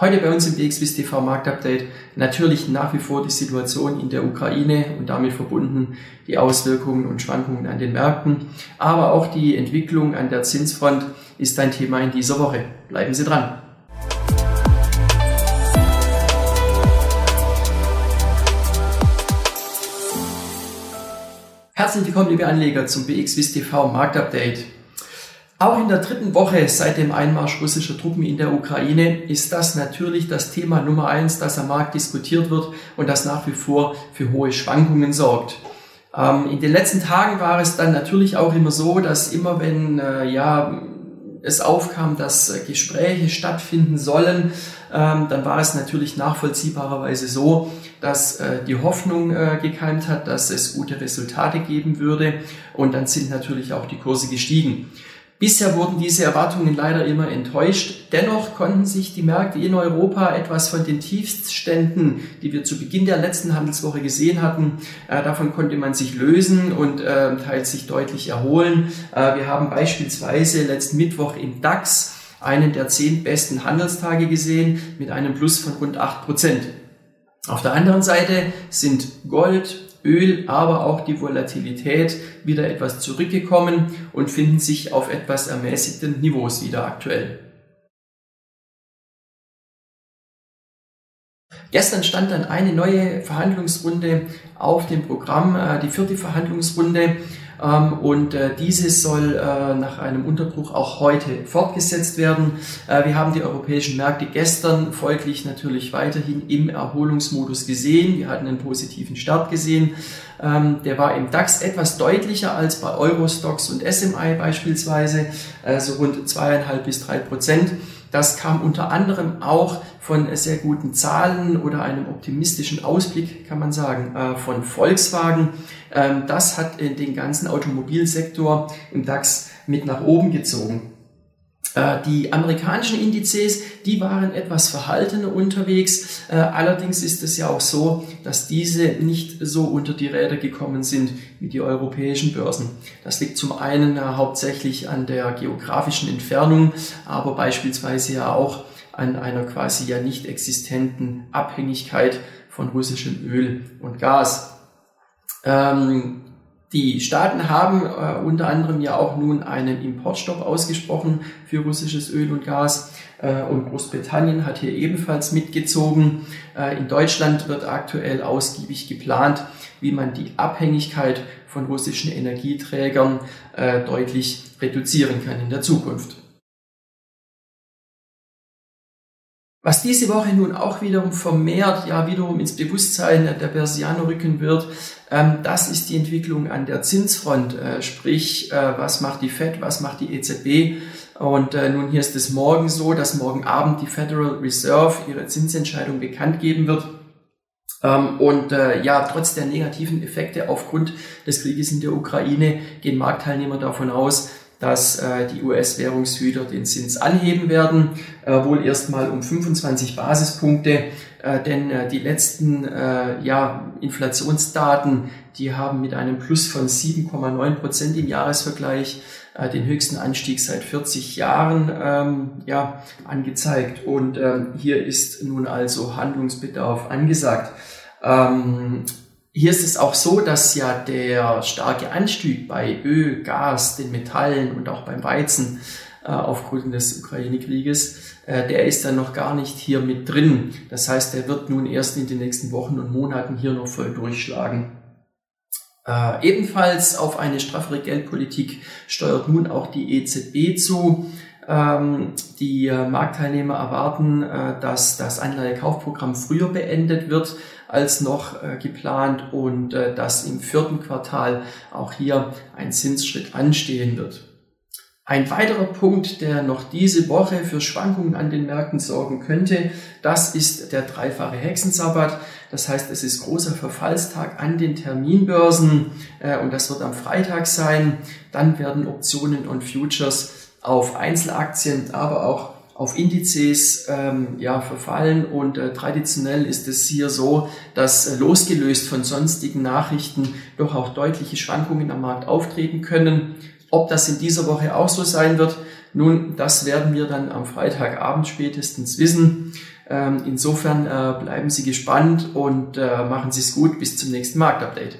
Heute bei uns im DXWIS TV Marktupdate natürlich nach wie vor die Situation in der Ukraine und damit verbunden die Auswirkungen und Schwankungen an den Märkten, aber auch die Entwicklung an der Zinsfront ist ein Thema in dieser Woche. Bleiben Sie dran. Herzlich willkommen, liebe Anleger, zum BXWIS TV Marktupdate. Auch in der dritten Woche seit dem Einmarsch russischer Truppen in der Ukraine ist das natürlich das Thema Nummer eins, das am Markt diskutiert wird und das nach wie vor für hohe Schwankungen sorgt. Ähm, in den letzten Tagen war es dann natürlich auch immer so, dass immer wenn äh, ja es aufkam, dass äh, Gespräche stattfinden sollen, ähm, dann war es natürlich nachvollziehbarerweise so, dass äh, die Hoffnung äh, gekeimt hat, dass es gute Resultate geben würde und dann sind natürlich auch die Kurse gestiegen. Bisher wurden diese Erwartungen leider immer enttäuscht. Dennoch konnten sich die Märkte in Europa etwas von den Tiefstständen, die wir zu Beginn der letzten Handelswoche gesehen hatten, äh, davon konnte man sich lösen und äh, teils sich deutlich erholen. Äh, wir haben beispielsweise letzten Mittwoch im DAX einen der zehn besten Handelstage gesehen mit einem Plus von rund acht Prozent. Auf der anderen Seite sind Gold, Öl, aber auch die Volatilität wieder etwas zurückgekommen und finden sich auf etwas ermäßigten Niveaus wieder aktuell. Gestern stand dann eine neue Verhandlungsrunde auf dem Programm, äh, die vierte Verhandlungsrunde ähm, und äh, diese soll äh, nach einem Unterbruch auch heute fortgesetzt werden. Äh, wir haben die europäischen Märkte gestern folglich natürlich weiterhin im Erholungsmodus gesehen. Wir hatten einen positiven Start gesehen. Ähm, der war im DAX etwas deutlicher als bei Eurostox und SMI beispielsweise, so rund zweieinhalb bis drei Prozent. Das kam unter anderem auch von sehr guten Zahlen oder einem optimistischen Ausblick, kann man sagen, äh, von Volkswagen. Ähm, das hat den ganzen Automobilsektor im DAX mit nach oben gezogen. Äh, die amerikanischen Indizes, die waren etwas verhaltener unterwegs. Äh, allerdings ist es ja auch so, dass diese nicht so unter die Räder gekommen sind wie die europäischen Börsen. Das liegt zum einen hauptsächlich an der geografischen Entfernung, aber beispielsweise ja auch an einer quasi ja nicht existenten Abhängigkeit von russischem Öl und Gas. Ähm, die Staaten haben äh, unter anderem ja auch nun einen Importstopp ausgesprochen für russisches Öl und Gas äh, und Großbritannien hat hier ebenfalls mitgezogen. Äh, in Deutschland wird aktuell ausgiebig geplant, wie man die Abhängigkeit von russischen Energieträgern äh, deutlich reduzieren kann in der Zukunft. Was diese Woche nun auch wiederum vermehrt, ja wiederum ins Bewusstsein der Börsianer rücken wird, ähm, das ist die Entwicklung an der Zinsfront. Äh, sprich, äh, was macht die Fed, was macht die EZB? Und äh, nun hier ist es morgen so, dass morgen Abend die Federal Reserve ihre Zinsentscheidung bekannt geben wird. Ähm, und äh, ja, trotz der negativen Effekte aufgrund des Krieges in der Ukraine gehen Marktteilnehmer davon aus, dass äh, die US-Währungshüter den Zins anheben werden, äh, wohl erstmal um 25 Basispunkte, äh, denn äh, die letzten äh, ja, Inflationsdaten, die haben mit einem Plus von 7,9 Prozent im Jahresvergleich äh, den höchsten Anstieg seit 40 Jahren ähm, ja, angezeigt. Und ähm, hier ist nun also Handlungsbedarf angesagt. Ähm, hier ist es auch so, dass ja der starke Anstieg bei Öl, Gas, den Metallen und auch beim Weizen äh, aufgrund des Ukraine-Krieges, äh, der ist dann noch gar nicht hier mit drin. Das heißt, der wird nun erst in den nächsten Wochen und Monaten hier noch voll durchschlagen. Äh, ebenfalls auf eine straffere Geldpolitik steuert nun auch die EZB zu. Ähm, die äh, Marktteilnehmer erwarten, äh, dass das Anleihekaufprogramm früher beendet wird als noch äh, geplant und dass im vierten Quartal auch hier ein Zinsschritt anstehen wird. Ein weiterer Punkt, der noch diese Woche für Schwankungen an den Märkten sorgen könnte, das ist der dreifache Hexensabbat. Das heißt, es ist großer Verfallstag an den Terminbörsen und das wird am Freitag sein. Dann werden Optionen und Futures auf Einzelaktien, aber auch auf Indizes ähm, ja, verfallen und äh, traditionell ist es hier so, dass äh, losgelöst von sonstigen Nachrichten doch auch deutliche Schwankungen am Markt auftreten können. Ob das in dieser Woche auch so sein wird, Nun, das werden wir dann am Freitagabend spätestens wissen. Ähm, insofern äh, bleiben Sie gespannt und äh, machen Sie es gut. Bis zum nächsten Marktupdate.